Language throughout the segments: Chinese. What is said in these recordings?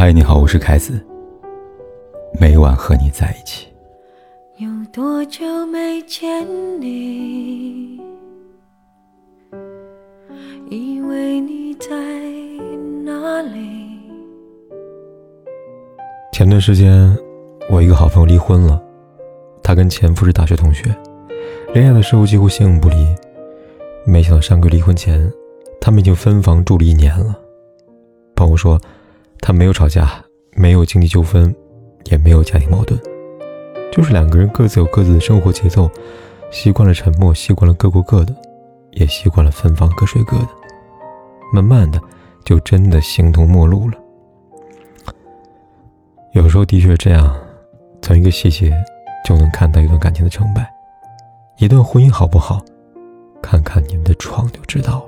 嗨，你好，我是凯子。每晚和你在一起。有多久没见你？以为你在哪里？前段时间，我一个好朋友离婚了。她跟前夫是大学同学，恋爱的时候几乎形影不离。没想到上个月离婚前，他们已经分房住了一年了。朋友说，他没有吵架，没有经济纠纷，也没有家庭矛盾，就是两个人各自有各自的生活节奏，习惯了沉默，习惯了各过各的，也习惯了分房各睡各的。慢慢的，就真的形同陌路了。有时候的确这样，从一个细节。就能看到一段感情的成败，一段婚姻好不好，看看你们的床就知道了。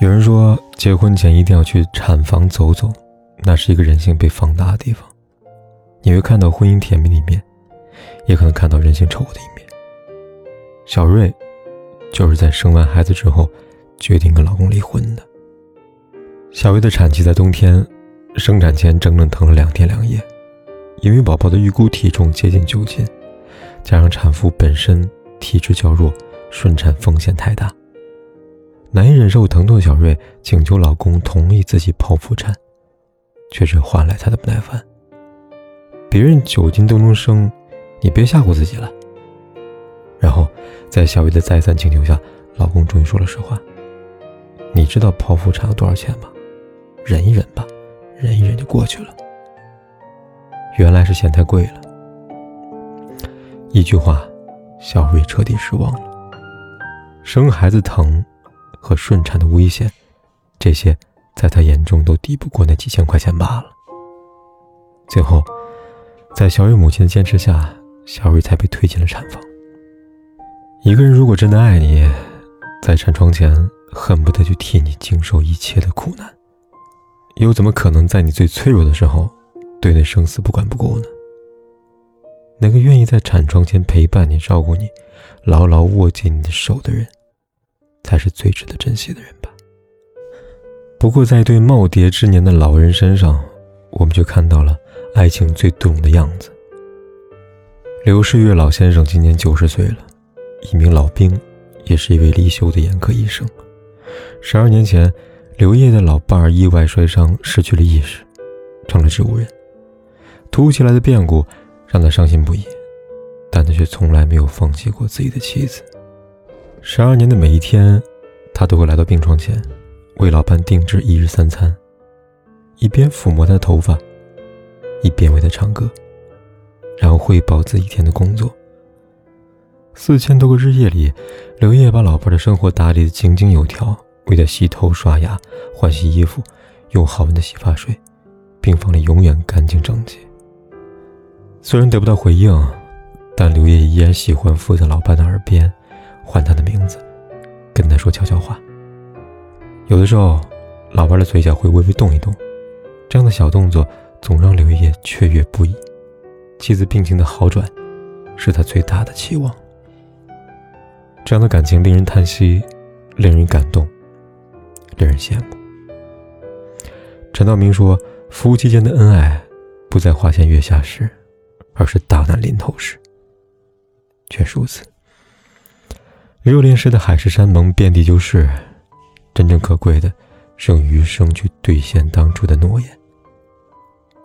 有人说，结婚前一定要去产房走走，那是一个人性被放大的地方，你会看到婚姻甜蜜的一面，也可能看到人性丑恶的一面。小瑞就是在生完孩子之后，决定跟老公离婚的。小薇的产期在冬天，生产前整整疼了两天两夜。因为宝宝的预估体重接近九斤，加上产妇本身体质较弱，顺产风险太大。难以忍受疼痛的小瑞请求老公同意自己剖腹产，却只换来他的不耐烦。别人九斤都能生，你别吓唬自己了。然后，在小薇的再三请求下，老公终于说了实话：“你知道剖腹产要多少钱吗？忍一忍吧，忍一忍就过去了。”原来是嫌太贵了。一句话，小瑞彻底失望了。生孩子疼和顺产的危险，这些在他眼中都抵不过那几千块钱罢了。最后，在小瑞母亲的坚持下，小瑞才被推进了产房。一个人如果真的爱你，在产床前恨不得就替你经受一切的苦难，又怎么可能在你最脆弱的时候？对那生死不管不顾呢？那个愿意在产床前陪伴你、照顾你、牢牢握紧你的手的人，才是最值得珍惜的人吧。不过，在对耄耋之年的老人身上，我们就看到了爱情最动的样子。刘世月老先生今年九十岁了，一名老兵，也是一位离休的眼科医生。十二年前，刘烨的老伴儿意外摔伤，失去了意识，成了植物人。突如其来的变故让他伤心不已，但他却从来没有放弃过自己的妻子。十二年的每一天，他都会来到病床前，为老伴定制一日三餐，一边抚摸他的头发，一边为他唱歌，然后汇报自己一天的工作。四千多个日夜里，刘烨把老伴的生活打理得井井有条，为他洗头、刷牙、换洗衣服，用好闻的洗发水，病房里永远干净整洁。虽然得不到回应，但刘烨依然喜欢附在老伴的耳边，唤他的名字，跟他说悄悄话。有的时候，老伴的嘴角会微微动一动，这样的小动作总让刘烨雀跃不已。妻子病情的好转，是他最大的期望。这样的感情令人叹息，令人感动，令人羡慕。陈道明说：“夫妻间的恩爱，不在花前月下时。”而是大难临头时，确实如此。热恋时的海誓山盟遍地就是，真正可贵的，是用余生去兑现当初的诺言。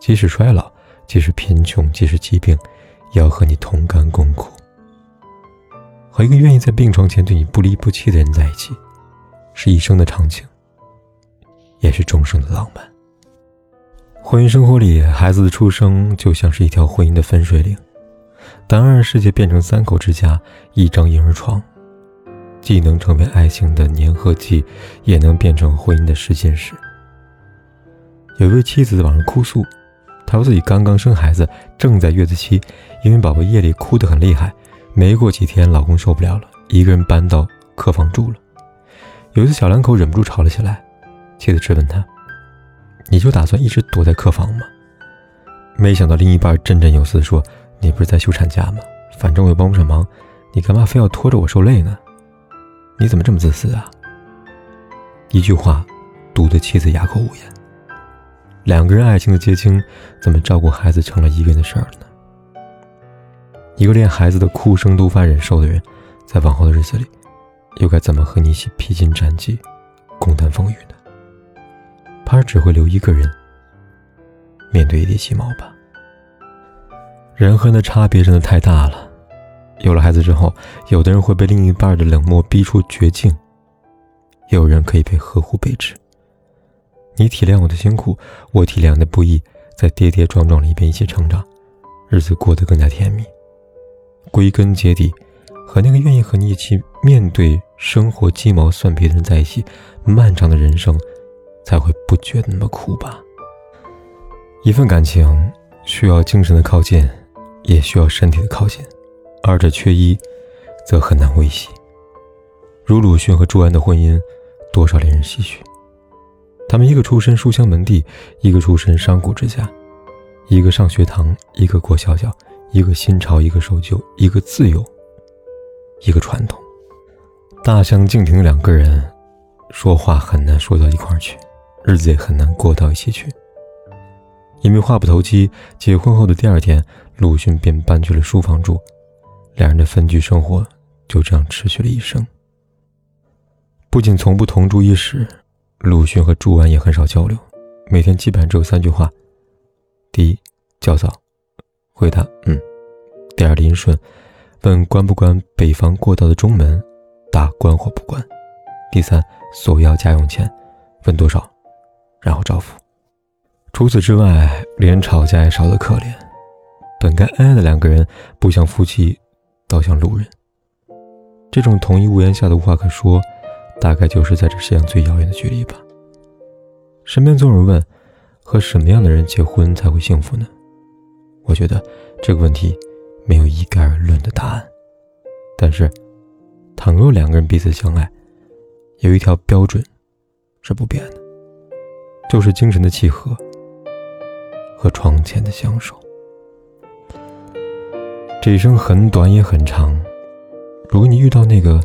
即使衰老，即使贫穷，即使疾病，也要和你同甘共苦。和一个愿意在病床前对你不离不弃的人在一起，是一生的长情，也是终生的浪漫。婚姻生活里，孩子的出生就像是一条婚姻的分水岭。当二人世界变成三口之家，一张婴儿床，既能成为爱情的粘合剂，也能变成婚姻的试金石。有一位妻子在网上哭诉，她说自己刚刚生孩子，正在月子期，因为宝宝夜里哭得很厉害，没过几天，老公受不了了，一个人搬到客房住了。有一次，小两口忍不住吵了起来，妻子质问他。你就打算一直躲在客房吗？没想到另一半振振有词说：“你不是在休产假吗？反正我又帮不上忙，你干嘛非要拖着我受累呢？你怎么这么自私啊？”一句话，堵得妻子哑口无言。两个人爱情的结晶，怎么照顾孩子成了一个人的事儿了呢？一个连孩子的哭声都无法忍受的人，在往后的日子里，又该怎么和你一起披荆斩棘，共担风雨呢？怕是只会留一个人面对一地鸡毛吧。人和人的差别真的太大了。有了孩子之后，有的人会被另一半的冷漠逼出绝境，也有人可以被呵护备至。你体谅我的辛苦，我体谅你的不易，在跌跌撞撞里边一起成长，日子过得更加甜蜜。归根结底，和那个愿意和你一起面对生活鸡毛蒜皮的人在一起，漫长的人生才会不觉得那么苦吧。一份感情需要精神的靠近，也需要身体的靠近，二者缺一，则很难维系。如鲁迅和朱安的婚姻，多少令人唏嘘。他们一个出身书香门第，一个出身商贾之家，一个上学堂，一个过小脚，一个新潮，一个守旧，一个自由，一个传统。大相径庭的两个人，说话很难说到一块儿去，日子也很难过到一起去。因为话不投机，结婚后的第二天，鲁迅便搬去了书房住，两人的分居生活就这样持续了一生。不仅从不同住一室。鲁迅和朱安也很少交流，每天基本上只有三句话：第一，叫早，回答嗯；第二，林顺，问关不关北方过道的中门，答关或不关；第三，索要家用钱，问多少，然后照付。除此之外，连吵架也少得可怜。本该恩爱的两个人，不像夫妻，倒像路人。这种同一屋檐下的无话可说。大概就是在这世界上最遥远的距离吧。身边总有人问，和什么样的人结婚才会幸福呢？我觉得这个问题没有一概而论的答案。但是，倘若两个人彼此相爱，有一条标准是不变的，就是精神的契合和床前的相守。这一生很短也很长，如果你遇到那个。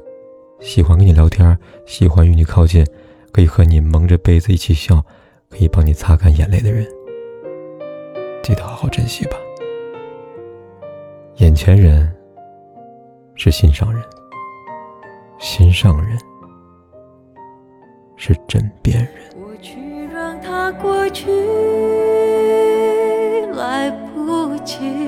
喜欢跟你聊天，喜欢与你靠近，可以和你蒙着被子一起笑，可以帮你擦干眼泪的人，记得好好珍惜吧。眼前人是心上人，心上人是枕边人。过去让它过去，来不及